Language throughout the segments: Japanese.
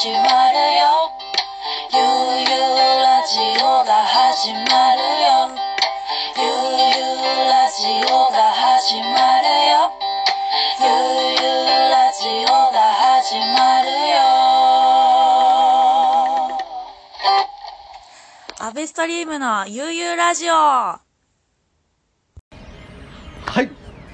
始まるよゆうゆうラジオが始まるよゆうゆうラジオが始まるよゆうゆうラジオが始まるよアベストリームのゆうゆうラジオはい。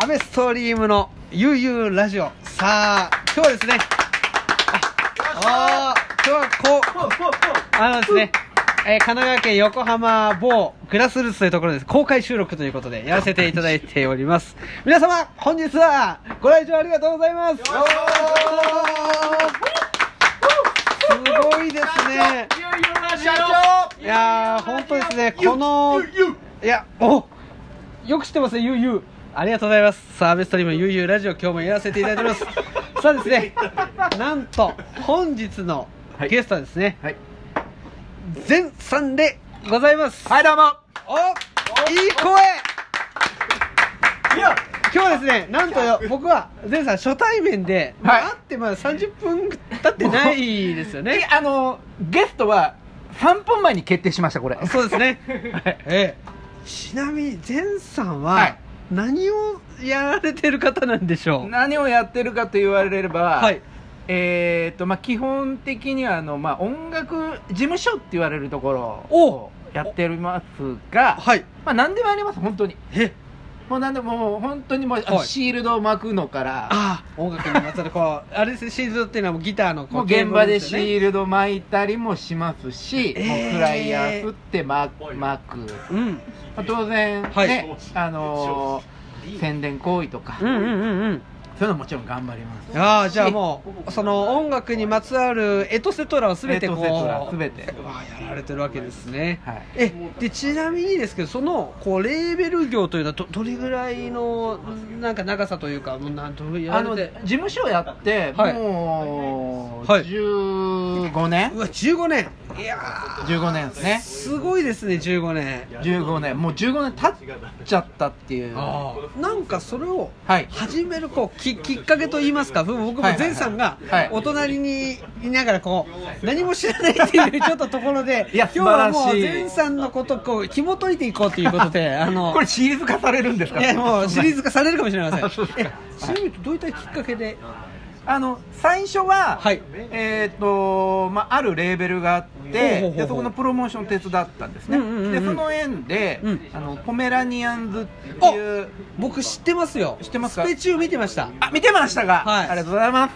アメストリームのゆうゆうラジオ。さあ、今日はですね。あ今日はこう、あのですね、えー神奈川県横浜某グラスルーツというところです。公開収録ということでやらせていただいております。皆様、本日はご来場ありがとうございます。すごいですね。いやー、本当ですね、この、いや、およく知ってますね、ゆうゆう。ありがとうございます。さあ、ベストリームゆうゆうラジオ、今日もやらせていただいております。さあですね、なんと、本日のゲストはですね、はい。前さんでございます。はい、どうも。おいい声今日はですね、なんとよ、僕は前さん初対面で、まあはい会ってまだ30分経ってないですよえね。あの、ゲストは3分前に決定しました、これ。そうですね。はいええ、ちなみに前さんははい何をやられてる方なんでしょう？何をやってるかと言われれば、はい。えーと、まあ、基本的には、あの、まあ、音楽事務所って言われるところおをやっておりますが、はい。まあ、何でもあります、本当に。えもう何でも、もう本当にもう、シールドを巻くのから、ああ音楽にまつわるこうあれですねシールドっていうのはもうギターのこもう現場でシルールド巻いたりもしますし、えー。もうフライヤー振って巻く。巻く。うん。まあ当然、はい。ね、あのー宣伝行為とか、うんうんうんうんそういうのもちろん頑張ります。ああじゃあもうその音楽にまつわるエトセトラを全てこうエトセトラ全て。やられてるわけですね、はい。えでちなみにですけどそのこうレーベル業というのはどどれぐらいのなんか長さというかもうなんとやあの事務所やって、はい。もう、はい。15年。うわ15年いやー15年ですね。すごいですね15年。15年。もう15年経っちゃったっていう。はなんかそれをい。始めるこうききっかけといいますか。僕もはい。はいはい。前さんがはい。お隣にいながらこう何も知らないっていうちょっとところでいや今日はもう素晴らしい。前さんのことをこう紐解いていこうということで あのこれシリーズ化されるんですか？いやもうシリーズ化されるかもしれません。えちなみにどういったきっかけであの最初は、はい。えっ、と、まあ、あるレーベルがあってでそこのプロモーションを手伝ったんですね、うんうんうんうん。でその縁で、うん。あのポメラニアンズっていう僕知ってますよ。知ってますか？スペチュー見てました。あ見てましたが、はい。ありがとうございます。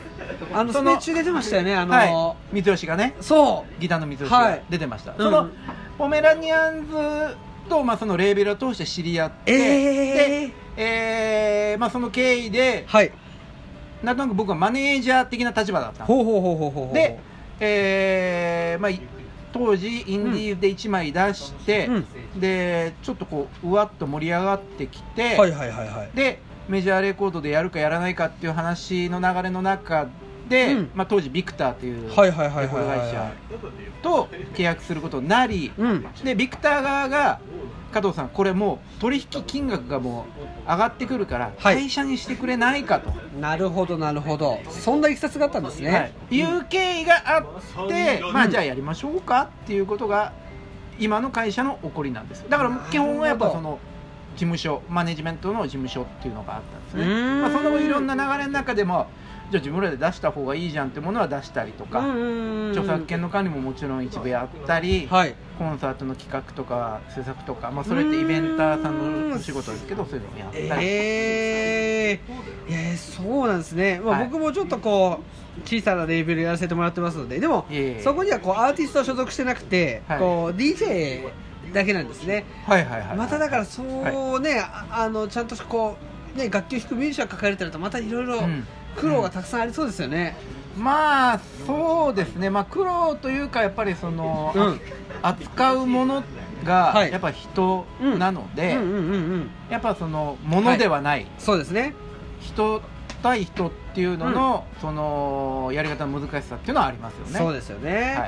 あのスペチュー出てましたよねあの、はい、三吉がね。そう。ギターの三吉がはい。出てました、うん。そのポメラニアンズと、まあ、そのレーベルを通して知り合って、えー。で、えーまあ、その経緯ではいなんとなく僕はマネージャー的な立場だったほうほうほうほうほうで、えーまあ、い当時インディーで1枚出して、でちょっとこううわっと盛り上がってきて、はいはいはいはい。でメジャーレコードでやるかやらないかっていう話の流れの中で、うん。まあ、当時ビクターというレコード会社と契約することになり、うん。でビクター側が加藤さんこれもう取引金額がもう上がってくるからはい。会社にしてくれないかと、なるほどなるほど。そんないきさつがあったんですね、はい、いう経緯があって、まあじゃあやりましょうかっていうことが今の会社の起こりなんです。だから基本はやっぱその事務所マネジメントの事務所っていうのがあったんですね、まあ、その後いろんな流れの中でもじゃあ自分らで出した方がいいじゃんってものは出したりとか、著作権の管理ももちろん一部やったり、はい。コンサートの企画とか制作とか、まあ、それってイベンターさんのお仕事ですけどそういうのもやったり、えー、えー、そうなんですね、まあはい。僕もちょっとこう小さなレーベルやらせてもらってますのででもそこにはこうアーティスト所属してなくて、はい。こう DJ だけなんですね。はいはいはいまただからそうね、ああのちゃんとこうね楽器を弾くミュージシャン抱えてるとまたいろいろうん苦労がたくさんありそうですよね、まあそうですね。まあ苦労というかやっぱりその、うん。扱うものがはい。やっぱ人なので、うん。うん。うん。うん。やっぱそのものではない、そうですね。人対人っていうのの、そのやり方の難しさっていうのはありますよね。そうですよね、は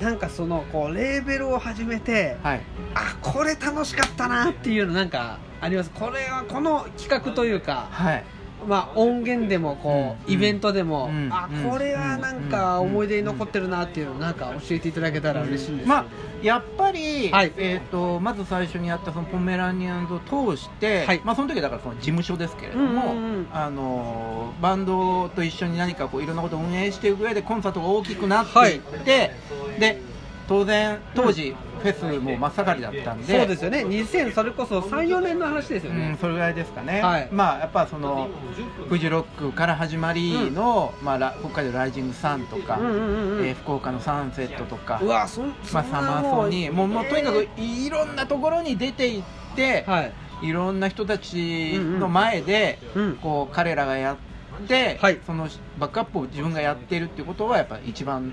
い、なんかそのこうレーベルを始めてはい、あこれ楽しかったなっていうのなんかあります。これはこの企画というか。はい、まあ、音源でもこう、うん。イベントでも、うん。あうん。これはなんか思い出に残ってるなっていうのをなんか教えていただけたら嬉しいんです。まあ、やっぱり、はい。えー、とまず最初にやったそのポメラニアンズを通して、はい。まあ、その時はだからその事務所ですけれども、うんうんうんあのバンドと一緒に何かこういろんなことを運営していく上でコンサートが大きくなってい。って、で当然当時、フェスも真っ盛りだったんで。そうですよね。2000それこそ34年の話ですよね、うん、それぐらいですかね、はい。まあやっぱそのフジロックから始まりの、まあ、ラ北海道ライジングサンとか、うんうんうんうん。えー福岡のサンセットとか。うわそんまあ、サマーソニー。もうもうとにかくいろんなところに出ていって、はい。い、ろんな人たちの前で、うん。こう彼らがやって、はい。そのバックアップを自分がやってるってことはやっぱ一番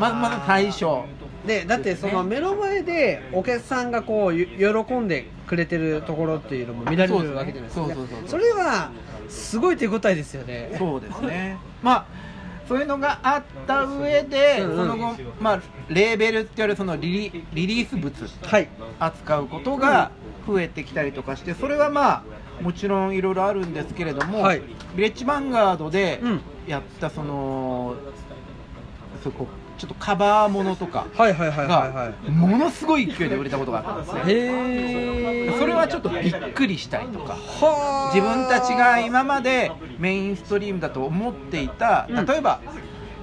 まずまず最初でだってその目の前でお客さんがこうゆ喜んでくれてるところっていうのも見られるわけじゃないですか。そうそうそうそう。それはすごい手応えですよね。そうですね。まあそういうのがあった上で、うんうん。その後、まあ、レーベルって言われるそのリリリリース物はい。扱うことが増えてきたりとかしてそれはまあもちろんいろいろあるんですけれども、はい。ビレッジヴァンガードでうん。やったその、そこちょっとカバーものとかはいはいはいはいはがものすごい勢いで売れたことがあったんですね。いへえそれはちょっとびっくりしたりとか。はあ自分たちが今までメインストリームだと思っていたうん。例えば、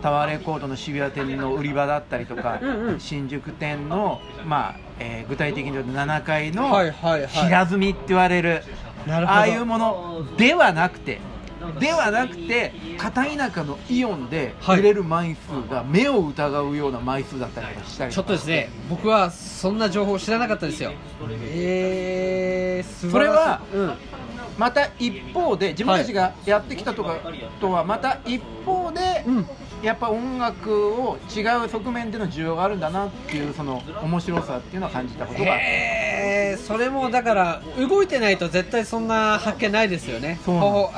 タワーレコードの渋谷店の売り場だったりとか、うんうん。新宿店の、まあえー具体的に言うと7階のはいはいはい。平積みって言われる,、ああいうものではなくてではなくて片田舎のイオンではい。売れる枚数が目を疑うような枚数だったりとかしたりちょっとですね僕はそんな情報知らなかったですよ。えー、それはうん。また一方で自分たちがやってきたとかとはまた一方で、うん。やっぱ音楽を違う側面での需要があるんだなっていうその面白さっていうのを感じたことが。へえそれもだから動いてないと絶対そんな発見ないですよね。あ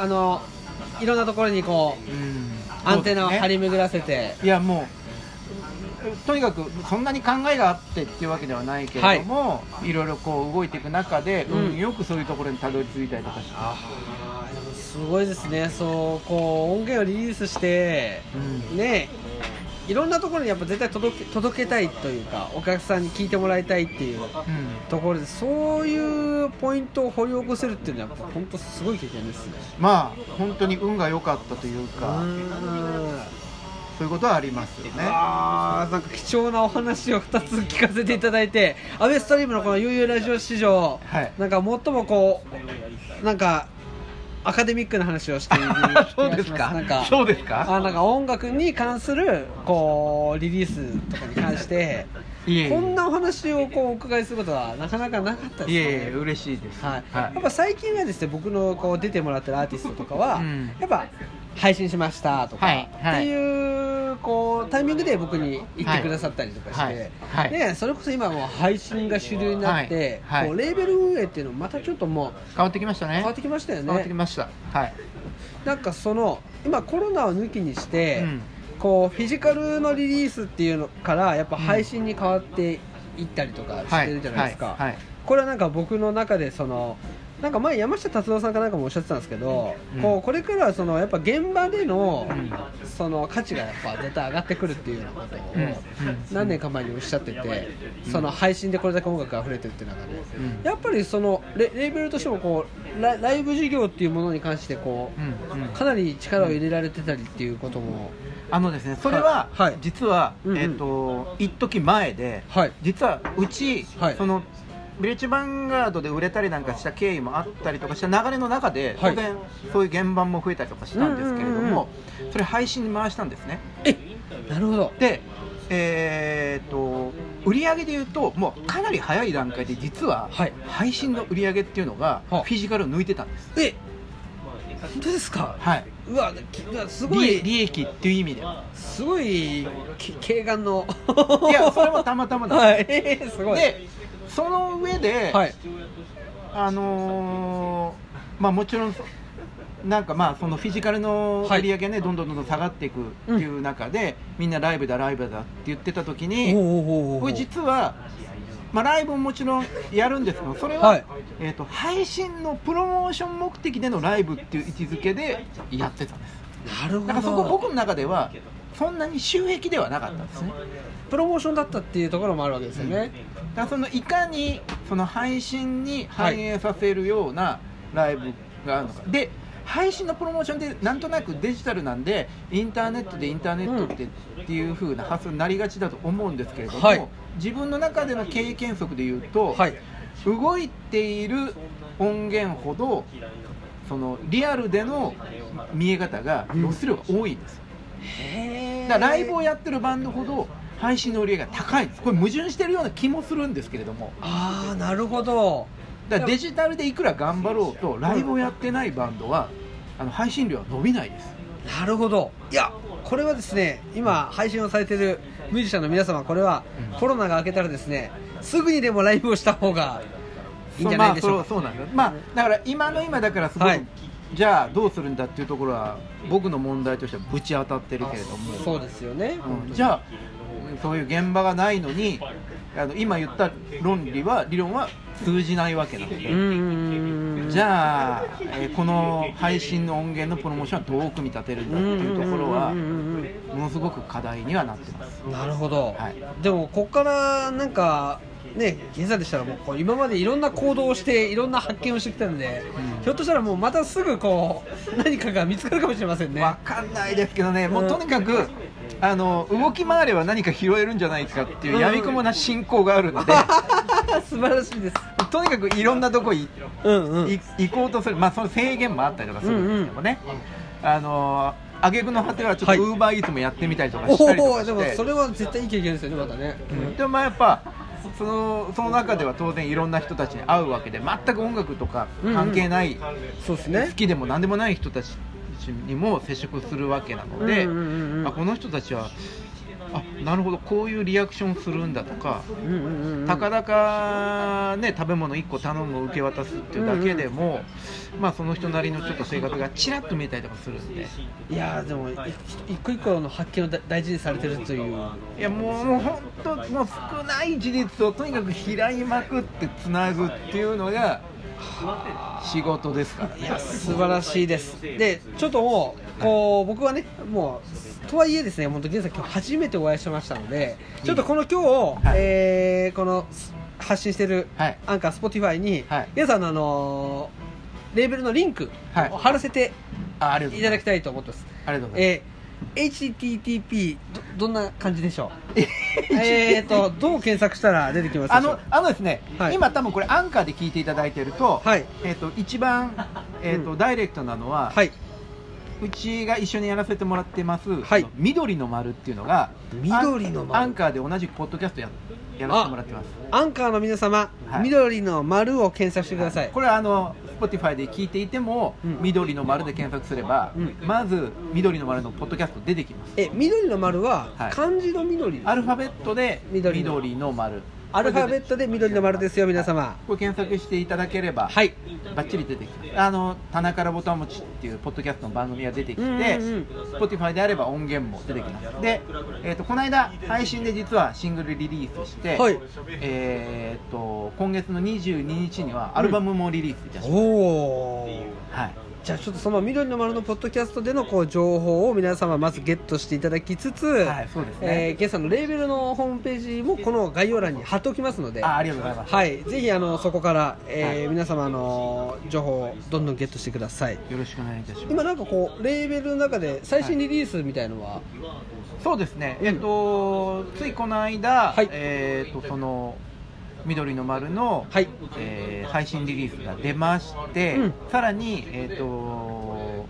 のいろんなところにこううん。アンテナを張り巡らせて、ねいやもうとにかくそんなに考えがあってっていうわけではないけれども、い、ろいろこう動いていく中で、うん。運よくそういうところにたどり着いたりとかして、すごいですね。そうこう音源をリリースしてうん。ねいろんなところにやっぱ絶対届け届けたいというかお客さんに聞いてもらいたいっていううん。ところでそういうポイントを掘り起こせるっていうのはやっぱ本当すごい経験ですね。まあ本当に運が良かったといううか、そういうことはありますよね。あーなんか貴重なお話を2つ聞かせていただいてアベストリームのこの悠々ラジオ史上、はい。なんか最もこうなんかアカデミックな話をしているそうですか。なんかそうですか？あなんか音楽に関するこうリリースとかに関してこんなお話をこうお伺いすることはなかなかなかったですいえいえね嬉しいです。はい。やっぱ最近はですね僕のこう出てもらってるアーティストとかは、うん。やっぱ配信しましたとか、はいはい。っていうこうタイミングで僕に言ってくださったりとかして、はいはい。ね、それこそ今もう配信が主流になって、こうレーベル運営っていうのもまたちょっともう変わってきましたね。変わってきましたよ変わってきねました。はい。なんかその今コロナを抜きにして、うん。こうフィジカルのリリースっていうのからやっぱ配信に変わっていったりとかしてるじゃないですか、これはなんか僕の中でそのなんか前山下達郎さんかなんかもおっしゃってたんですけど、うん。こうこれからはそのやっぱ現場での,、うんその価値がやっぱ絶対上がってくるっていうようなことをうん。うん。何年か前におっしゃってて、その配信でこれだけ音楽が溢れてるっていう中で、うん。やっぱりそのレレーベルとしてもこうラライブ事業っていうものに関してこう、うん。うん。かなり力を入れられてたりっていうことも、あのですね、それは、はい。実は、うんうん。えっ、と、一時前で、はい。実はうち、はい。その。ビレッジヴァンガードで売れたりなんかした経緯もあったりとかした流れの中で、はい。当然そういう原版も増えたりとかしたんですけれども、それ配信に回したんですね。えなるほど。で、えー、と売り上げでいうともうかなり早い段階で実ははい。配信の売り上げっていうのがフはィジカルを抜いてたんです、え本当ですか？はい、うわすご利い。利益っていう意味で。すごいき軽眼の。いやそれもたまたまなんです。はい。え ーすごい。でその上で、はい。あのーまあもちろんなんかまあそのフィジカルの売り上げがね、どんどんどんどん下がっていくっていう中で、みんなライブだライブだって言ってた時に、これ実はまあ、ライブももちろんやるんですけどそれは、はい。えー、と配信のプロモーション目的でのライブっていう位置づけでやってたんです。なるほだからそこど僕の中ではそんなに収益ではなかったんですね。プロモーションだったっていうところもあるわけですよね、だからそのいかにその配信に反映させるようなライブがあるのか、で配信のプロモーションでなんとなくデジタルなんでインターネットでインターネットって,、っていう風な発想になりがちだと思うんですけれども、はい。自分の中での経験則で言うと、はい。動いている音源ほどそのリアルでの見え方が露出量が多いんですよ。へだライブをやってるバンドほど配信の売り上げが高いんです。これ矛盾してるような気もするんですけれども。ああなるほど。だデジタルでいくら頑張ろうとライブをやってないバンドはあの配信量は伸びないです。なるほど。いやこれはですね今配信をされているミュージシャンの皆様これはうんコロナが明けたらですねすぐにでもライブをした方がいいんじゃないでしょうか。そうまあそうそうなんです。まあだから今の今だからすごく、はいじゃあどうするんだっていうところは僕の問題としてはぶち当たってるけれども。そうですよね、うん。じゃあそういう現場がないのにあの今言った論理は理論は通じないわけなので、じゃあ、えーこの配信の音源のプロモーションはどう組み立てるんだっていうところはものすごく課題にはなってます。うんなるほど、はい。でもここからなんかね現在でしたらもうこう今までいろんな行動をしていろんな発見をしてきたので、うん。ひょっとしたらもうまたすぐこう何かが見つかるかもしれませんね。わかんないですけどね、もううんとにかくあの動き回れば何か拾えるんじゃないかっていうやみくもな信仰があるので、素晴らしいです。とにかくいろんなとこいうんうん。い行こうとする、まあ、その制限もあったりとかするんですけどもね、あの挙句の果てはちょっとはい。ウーバーイーツもやってみたりとかおしたりとかして、もそれは絶対いい経験ですよねまたね、うんでもまあやっぱそのその中では当然いろんな人たちに会うわけで全く音楽とか関係ない、そうですね。好きでも何でもない人たちにも接触するわけなので、うんうんうんうんあこの人たちはあなるほど。こういうリアクションするんだとか、うんうんうんうん。たかだか、ね、食べ物1個頼む受け渡すっていうだけでも、まあ、その人なりのちょっと生活がちらっと見えたりとかするんで。いやーでもい一個一個の発見をだ大事にされてるという。いやもうもう本当もう少ない事実をとにかく開いまくってつなぐっていうのが仕事ですからいや素晴らしいです。でちょっともうこう僕はねもうとはいえですね本当現在今日初めてお会いしましたのでちょっとこの今日、はい。えーこの発信してるはい。アンカースポティファイに、はい。皆さんのあのーレーベルのリンクはい。を貼らせていただきたいと思ってます、ありがとうございます。えー HTTP どどんな感じでしょう？えーとどう検索したら出てきますあのあのですね、はい。今多分これアンカーで聞いていただいてると,、はい。えー、と一番、えーとうん。ダイレクトなのは、はい。うちが一緒にやらせてもらってます、はい。あの緑の丸っていうのが緑の丸。アンアンカーで同じくポッドキャストややらせてもらってます。アンカーの皆様、はい。緑の丸を検索してください、これはあの Spotify で聞いていても、うん。緑の丸で検索すれば、うん。まず緑の丸のポッドキャスト出てきます。え緑の丸ははい。漢字の緑です、アルファベットで緑の丸アルファベットで緑の丸ですよ皆様。これ検索していただければ、はい。バッチリ出てきます。あの「棚からボタン持ち」っていうポッドキャストの番組が出てきて、うんうんうん。Spotify であれば音源も出てきます。で、えー、とこの間配信で実はシングルリリースして、はい。えー、と今月の22日にはアルバムもリリースいたします、おおはいじゃあちょっとその緑の丸のポッドキャストでのこう情報を皆様まずゲットしていただきつつ、はいそうですね。えー、ゲストのレーベルのホームページもこの概要欄に貼っておきますのであありがとうござい。ます、はい、ぜひあのそこから、えーはい。皆様あの情報をどんどんゲットしてください。よろしくお願いいたします。今なんかこうレーベルの中で最新リリースみたいのは、そうですね、えっと、ついこの間、はい。えっとその緑の丸の、はい。えー配信リリースが出まして、うん。さらに、えっと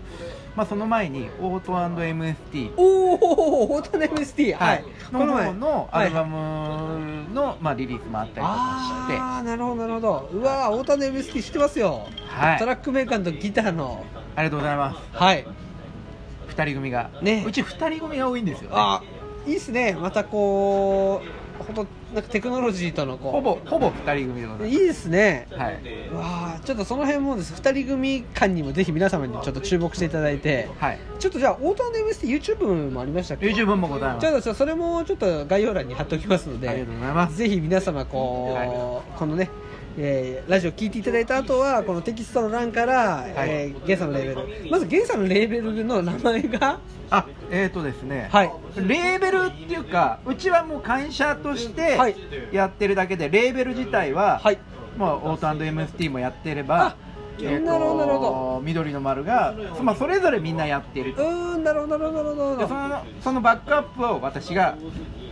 まあ、その前にオート &MST、おおオートネ MST は、はい。い、のこの前。方のアルバはいムの、まあ、リリースもあったりとかして、ああなるほどなるほど。うわーオートネ MST 知ってますよ、はい。トラックメーカーとギターの。ありがとうございます。はい。2人組が、ね。うち2人組が多いんですよ、ね、あいいっすね。またこ本当なんかテクノロジーとのこうほぼほぼ2人組でございいいですね。はい、わあちょっとその辺もです。2人組間にもぜひ皆様にちょっと注目していただいて。はい、ちょっとじゃあオート &MS って YouTube もありましたっけ？YouTube もございます。ちょっとそれもちょっと概要欄に貼っておきますのでありがとうございます。ぜひ皆様こう、このねえーラジオ聞いていただいた後はこのテキストの欄から、えーゲンさんのレーベル。まずゲンさんのレーベルの名前が？あえーとですね、はい。レーベルっていうかうちはもう会社としてはい。やってるだけで、レーベル自体は、はい。まあ、オート &MST もやってればあなるほどなるほど。緑の丸が、まあ、それぞれみんなやっている。うんなるほどなるほどなるほど。でそのそのバックアップを私が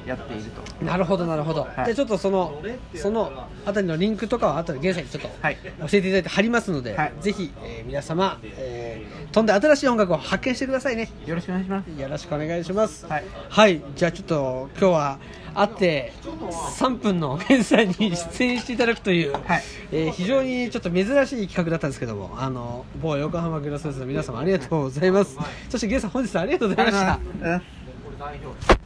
やっていると。なるほどなるほど、はい。じゃあちょっとそのそのあたりのリンクとかは後でゲンさんにちょっとはい教えていただいて貼りますので、はい。ぜひ、えー皆様、えー飛んで新しい音楽を発見してくださいね。よろしくお願いします。よろしくお願いします。はい、はい、じゃあちょっと今日は会って3分のゲンさんに出演していただくという、はい。えー非常にちょっと珍しい企画だったんですけどもあの某横浜グラスフェスの皆様ありがとうございます。そしてゲンさん本日はありがとうございました